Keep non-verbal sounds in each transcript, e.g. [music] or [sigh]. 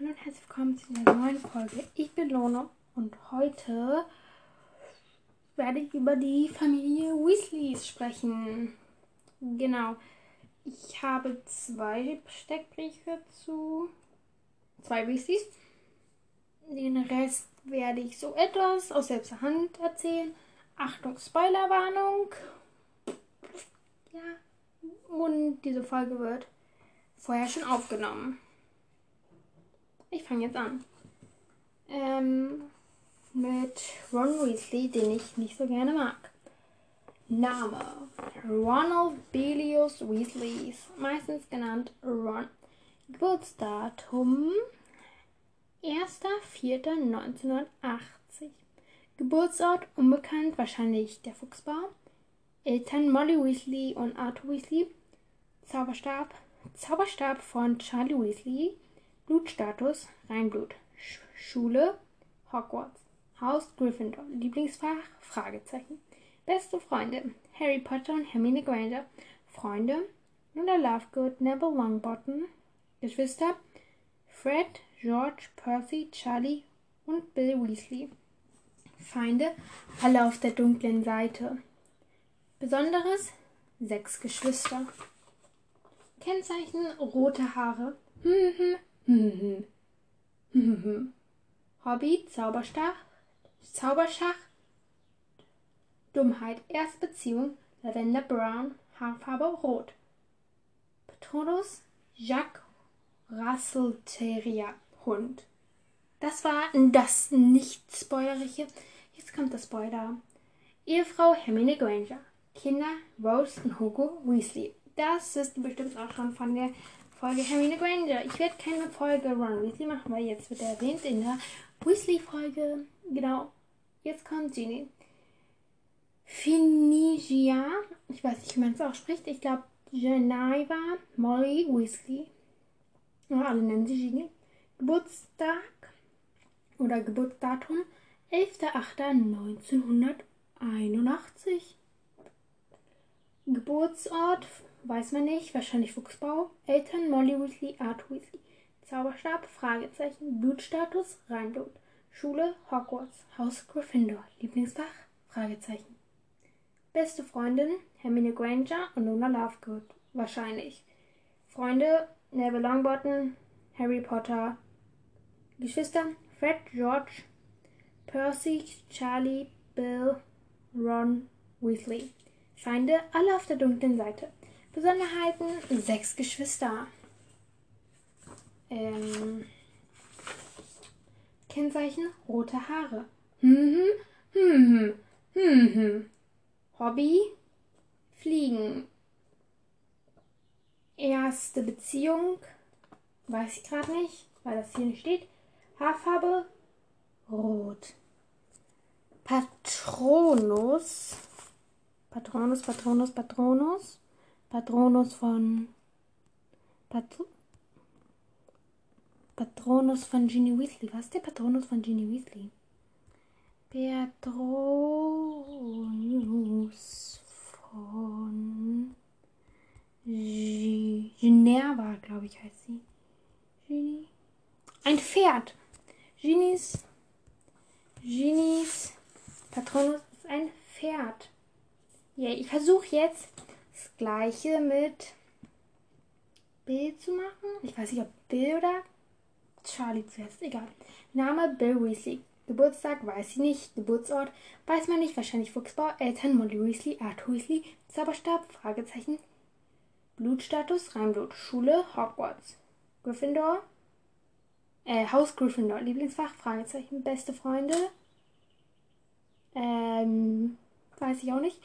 Hallo und herzlich willkommen zu einer neuen Folge. Ich bin Lona und heute werde ich über die Familie Weasleys sprechen. Genau. Ich habe zwei Steckbriefe zu zwei Weasleys. Den Rest werde ich so etwas aus selbster Hand erzählen. Achtung, Spoilerwarnung. Ja. Und diese Folge wird vorher schon aufgenommen. Ich fange jetzt an. Ähm, mit Ron Weasley, den ich nicht so gerne mag. Name: Ronald Belius Weasley, meistens genannt Ron. Geburtsdatum: 1.4.1980. Geburtsort unbekannt, wahrscheinlich der Fuchsbau. Eltern Molly Weasley und Arthur Weasley. Zauberstab: Zauberstab von Charlie Weasley. Blutstatus: Reinblut. Sch Schule: Hogwarts. Haus: Gryffindor. Lieblingsfach? Fragezeichen. Beste Freunde: Harry Potter und Hermine Granger. Freunde: Luna Lovegood, Neville Longbottom. Geschwister: Fred, George, Percy, Charlie und Bill Weasley. Feinde: alle auf der dunklen Seite. Besonderes: sechs Geschwister. Kennzeichen: rote Haare. [laughs] Hobby: Zauberstab, Zauberschach, Dummheit, Erstbeziehung, Lavender Brown, Haarfarbe Rot. Patronus, Jacques Russell Terrier, Hund. Das war das nicht spoilerige. Jetzt kommt das Spoiler. Ehefrau Hermine Granger. Kinder Rose und Hugo Weasley. Das ist bestimmt auch schon von der Folge Hermine Granger. Ich werde keine Folge Ron Weasley machen, weil jetzt wird er erwähnt in der Weasley-Folge. Genau. Jetzt kommt Ginny. Finigia, ich weiß nicht, wie man es ausspricht. Ich glaube, Geneva Molly Weasley. Ja, alle nennen sie Ginny. Geburtstag oder Geburtsdatum 11.08.1981. Geburtsort weiß man nicht, wahrscheinlich Fuchsbau. Eltern Molly Weasley, Art Weasley. Zauberstab, Fragezeichen. Blutstatus, Reinblut. Schule, Hogwarts. Haus Gryffindor. Lieblingsfach, Fragezeichen. Beste Freundin, Hermine Granger und Luna Lovegood. Wahrscheinlich. Freunde, Neville Longbottom, Harry Potter. Geschwister, Fred, George, Percy, Charlie, Bill, Ron, Weasley. Feinde, alle auf der dunklen Seite. Besonderheiten, sechs Geschwister. Ähm, Kennzeichen, rote Haare. Hm, hm, hm, hm, hm. Hobby, Fliegen. Erste Beziehung, weiß ich gerade nicht, weil das hier nicht steht. Haarfarbe, rot. Patronus, Patronus, Patronus, Patronus. Patronus von Patro Patronus von Ginny Weasley. Was ist der Patronus von Ginny Weasley? Patronus von G Ginerva, glaube ich, heißt sie. Ginny. Ein Pferd. Ginnys. Ginnys Patronus ist ein Pferd. Ja, ich versuche jetzt das gleiche mit Bill zu machen. Ich weiß nicht, ob Bill oder Charlie zuerst. Egal. Name Bill Weasley. Geburtstag weiß ich nicht. Geburtsort weiß man nicht. Wahrscheinlich Fuchsbau. Eltern Molly Weasley, Art Weasley. Zauberstab, Fragezeichen. Blutstatus, Reinblut. Schule, Hogwarts. Gryffindor. Äh, Haus Gryffindor. Lieblingsfach, Fragezeichen. Beste Freunde. Ähm, weiß ich auch nicht.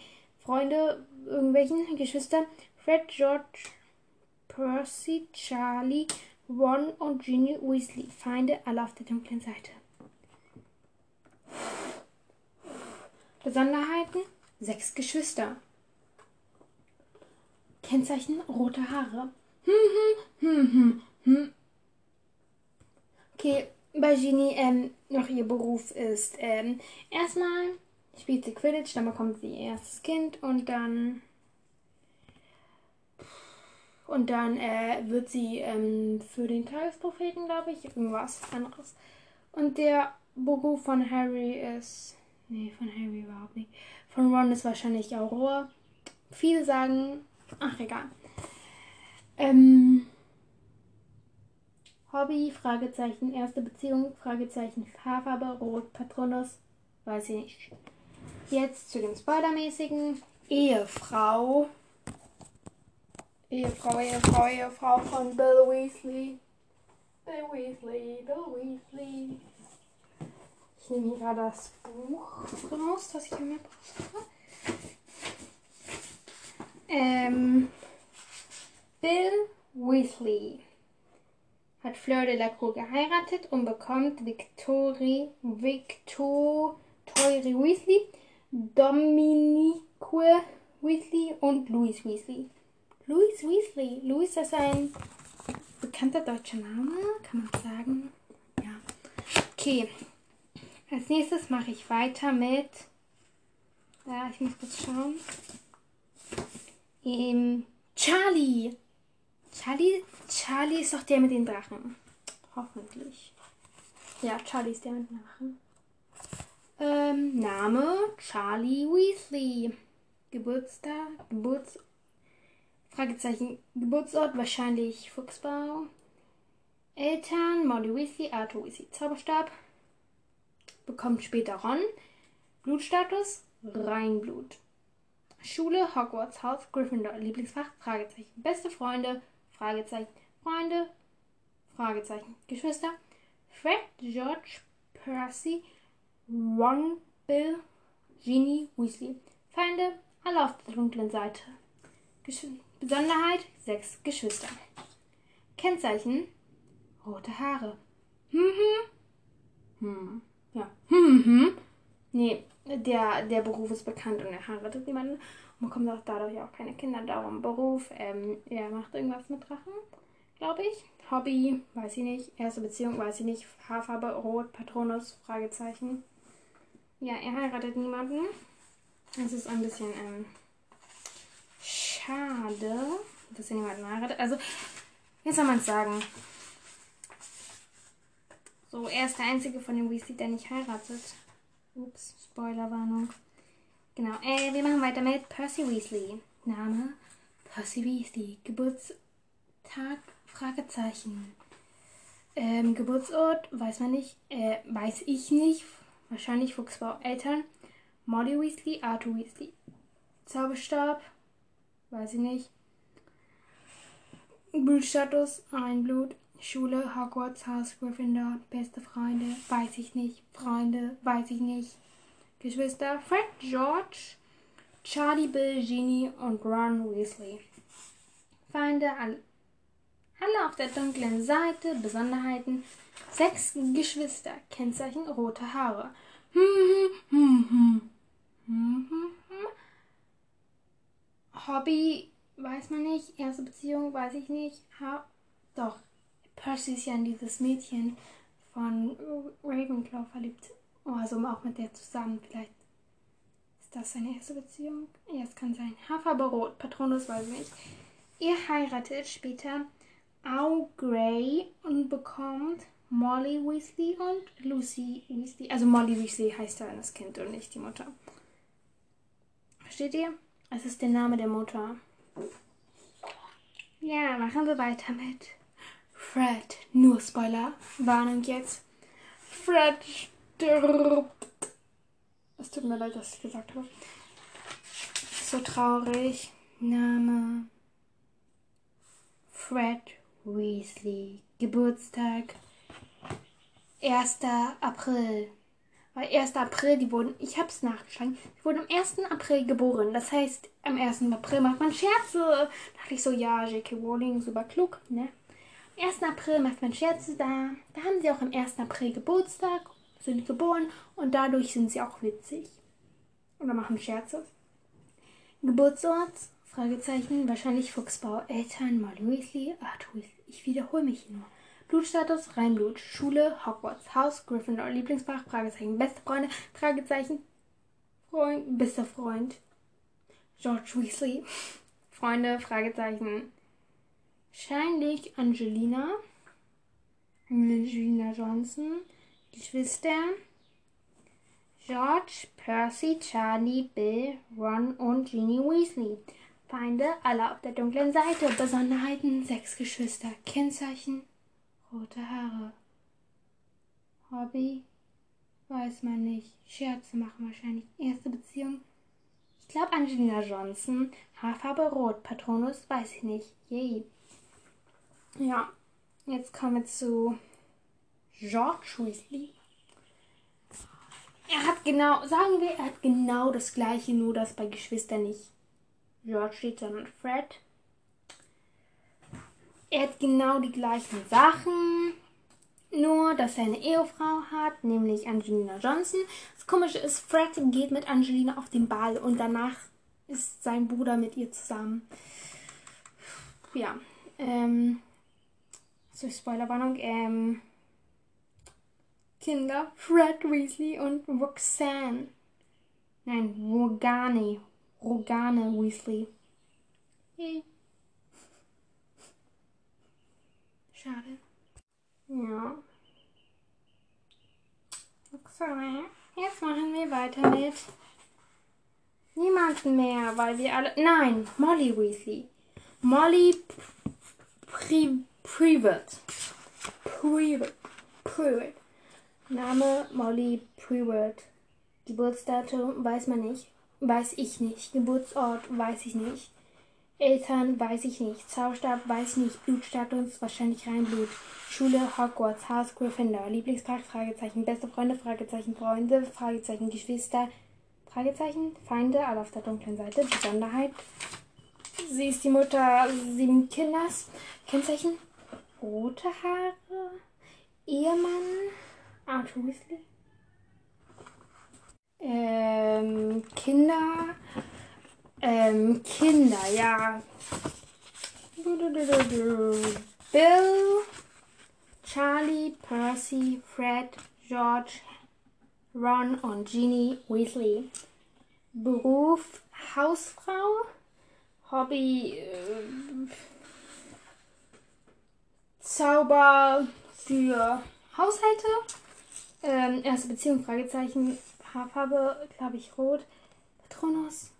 Freunde, irgendwelchen Geschwister. Fred, George, Percy, Charlie, Ron und Ginny Weasley. Feinde alle auf der dunklen Seite. Besonderheiten: Sechs Geschwister. Kennzeichen: rote Haare. Hm, hm, hm. Okay, bei Ginny ähm, noch ihr Beruf ist ähm, erstmal spielt sie Quidditch, dann bekommt sie ihr erstes Kind und dann Und dann äh, wird sie ähm, für den Tagespropheten, glaube ich, irgendwas anderes. Und der Beruf von Harry ist. Nee, von Harry überhaupt nicht. Von Ron ist wahrscheinlich Aurora. Viele sagen. Ach, egal. Ähm, Hobby, Fragezeichen, erste Beziehung, Fragezeichen, Haarfarbe, Rot, Patronus, weiß ich nicht. Jetzt zu dem Spoilermäßigen. Ehefrau. Ehefrau, Ehefrau, Ehefrau von Bill Weasley. Bill Weasley, Bill Weasley. Ich nehme hier gerade das Buch raus, das ich mir brauche. Ähm, Bill Weasley hat Fleur de la Cour geheiratet und bekommt Victorie, Victor, Tori Weasley, Dominique Weasley und Louis Weasley. Louis Weasley. Louis ist ein bekannter deutscher Name, kann man sagen. Ja. Okay. Als nächstes mache ich weiter mit. Ja, ich muss kurz schauen. Ähm, Charlie. Charlie, Charlie ist doch der mit den Drachen. Hoffentlich. Ja, Charlie ist der mit den Drachen. Ähm, Name Charlie Weasley. Geburtstag, Geburts... Fragezeichen, Geburtsort wahrscheinlich Fuchsbau. Eltern Molly Weasley, Arthur Weasley, Zauberstab. Bekommt später Ron. Blutstatus Reinblut. Schule Hogwarts, Haus Gryffindor, Lieblingsfach Fragezeichen, beste Freunde Fragezeichen, Freunde Fragezeichen, Geschwister Fred, George, Percy, Ron, Bill, Ginny, Weasley. Feinde, alle auf der dunklen Seite. Gesch Besonderheit, sechs Geschwister. Kennzeichen, rote Haare. Hm, hm. Hm. Ja. Hm, hm. Nee, der, der Beruf ist bekannt und er heiratet niemanden. Man kommt auch dadurch auch keine Kinder. Darum Beruf, ähm, er macht irgendwas mit Drachen, glaube ich. Hobby, weiß ich nicht. Erste Beziehung, weiß ich nicht. Haarfarbe, Rot, Patronus, Fragezeichen. Ja, er heiratet niemanden. Das ist ein bisschen ähm, schade, dass er niemanden heiratet. Also, wie soll man es sagen? So, er ist der einzige von den Weasley, der nicht heiratet. Ups, Spoilerwarnung. Genau, äh, wir machen weiter mit Percy Weasley. Name Percy Weasley. Geburtstag, Fragezeichen. Ähm, Geburtsort, weiß man nicht, äh, weiß ich nicht. Wahrscheinlich Fuchsbau. Eltern, Molly Weasley, Arthur Weasley. Zauberstab, weiß ich nicht. Blutstatus, ein Blut. Schule, Hogwarts, Haus, Gryffindor, beste Freunde, weiß ich nicht. Freunde, weiß ich nicht. Geschwister, Fred, George, Charlie, Bill, Ginny und Ron Weasley. Feinde, alle, alle auf der dunklen Seite, Besonderheiten, sechs Geschwister, Kennzeichen, rote Haare. Hobby, weiß man nicht. Erste Beziehung, weiß ich nicht. Ha Doch, Percy ist ja in dieses Mädchen von Ravenclaw verliebt. Oh, also auch mit der zusammen. Vielleicht ist das seine erste Beziehung. Ja, es kann sein. Haarfarbe Rot, Patronus weiß ich nicht. Ihr heiratet später Au Grey und bekommt Molly Weasley und Lucy Weasley. Also Molly Weasley heißt ja das Kind und nicht die Mutter. Versteht ihr? Es ist der Name der Mutter. Ja, machen wir weiter mit Fred. Nur Spoiler. Warnung jetzt. Fred stirbt. Es tut mir leid, dass ich gesagt habe. So traurig. Name. Fred Weasley. Geburtstag. 1. April. Weil 1. April, die wurden, ich hab's nachgeschlagen, die wurden am 1. April geboren. Das heißt, am 1. April macht man Scherze. Da dachte ich so, ja, J.K. Rowling, super klug, ne? 1. April macht man Scherze da. Da haben sie auch am 1. April Geburtstag, sind geboren und dadurch sind sie auch witzig. Oder machen Scherze. Geburtsort, Fragezeichen, wahrscheinlich Fuchsbau, Eltern, Molly Weasley, Arthur Weasley. Ich wiederhole mich nur. Blutstatus, Reinblut, Schule, Hogwarts, Haus, Gryffindor, Lieblingsfach, Fragezeichen, beste Freunde, Fragezeichen, Freund, bester Freund, George Weasley, [laughs] Freunde, Fragezeichen, Wahrscheinlich Angelina. Angelina Johnson. Geschwister. George, Percy, Charlie, Bill, Ron und Ginny Weasley. Feinde alle auf der dunklen Seite. Besonderheiten sechs Geschwister. Kennzeichen rote Haare. Hobby weiß man nicht. Scherze machen wahrscheinlich. Erste Beziehung. Ich glaube Angelina Johnson. Haarfarbe rot. Patronus weiß ich nicht. Yay. Ja, jetzt kommen wir zu George Weasley. Er hat genau, sagen wir, er hat genau das gleiche, nur dass bei Geschwistern nicht George steht, sondern Fred. Er hat genau die gleichen Sachen, nur dass er eine Ehefrau hat, nämlich Angelina Johnson. Das Komische ist, Fred geht mit Angelina auf den Ball und danach ist sein Bruder mit ihr zusammen. Ja, ähm, so Spoilerwarnung, ähm, Kinder, Fred Weasley und Roxanne. Nein, Rogane. Rogane Weasley. Hey. Schade. Ja. Roxanne. Jetzt machen wir weiter mit niemanden mehr, weil wir alle. Nein, Molly Weasley. Molly Pri Privet. Privet. Privet. Name Molly Prewett. Geburtsdatum weiß man nicht. Weiß ich nicht. Geburtsort weiß ich nicht. Eltern weiß ich nicht. Zauberstab weiß ich nicht. Blutstatus wahrscheinlich Reinblut. Schule Hogwarts. Haus Gryffindor. Lieblingsfach Fragezeichen. Beste Freunde Fragezeichen. Freunde Fragezeichen. Geschwister Fragezeichen. Feinde alle auf der dunklen Seite. Besonderheit. Sie ist die Mutter sieben Kinders. Kennzeichen. Rote Haare. Ehemann. Arthur Weasley. Ähm, Kinder. Ähm, Kinder, ja. Bill, Charlie, Percy, Fred, George, Ron und Ginny Weasley. Beruf Hausfrau. Hobby äh, Zauber für Haushalte. Ähm, erste Beziehung, Fragezeichen. Haarfarbe, glaube ich, rot. Patronus,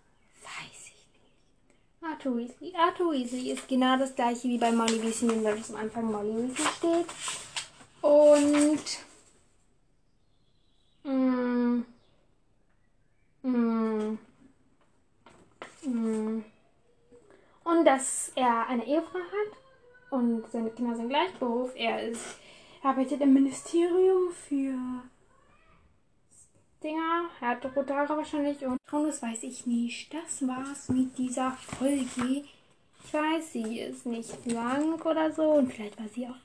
weiß ich nicht. Arthur Weasley. Arthur Weasley ist genau das gleiche wie bei Molly Weasley, in welches am Anfang Molly Weasley steht. Und. Mm, mm, mm, und dass er eine Ehefrau hat und seine Kinder sind gleich Beruf. Er ist arbeitet im Ministerium für Dinger. Er rote Haare wahrscheinlich und das weiß ich nicht. Das war's mit dieser Folge. Ich weiß, sie ist nicht lang oder so und vielleicht war sie auch.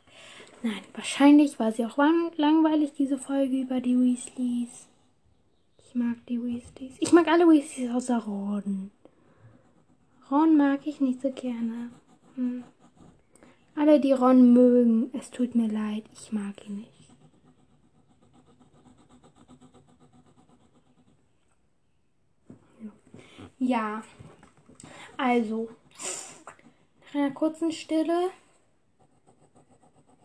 Nein, wahrscheinlich war sie auch langweilig, diese Folge über die Weasleys. Ich mag die Weasleys. Ich mag alle Weasleys außer Ron. Ron mag ich nicht so gerne. Hm. Alle, die Ron mögen, es tut mir leid, ich mag ihn nicht. Ja, also, nach einer kurzen Stille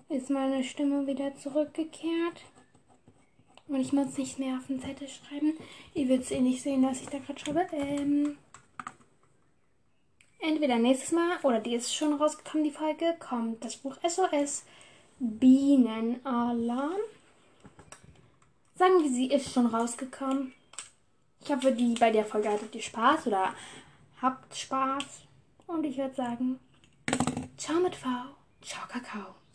ist meine Stimme wieder zurückgekehrt. Und ich muss nicht mehr auf den Zettel schreiben. Ihr werdet es eh nicht sehen, dass ich da gerade schreibe. Ähm, entweder nächstes Mal oder die ist schon rausgekommen, die Folge, kommt das Buch SOS Bienenalarm. Sagen wir, sie ist schon rausgekommen. Ich hoffe, die bei der Folge hattet ihr Spaß oder habt Spaß. Und ich würde sagen, ciao mit V, ciao Kakao.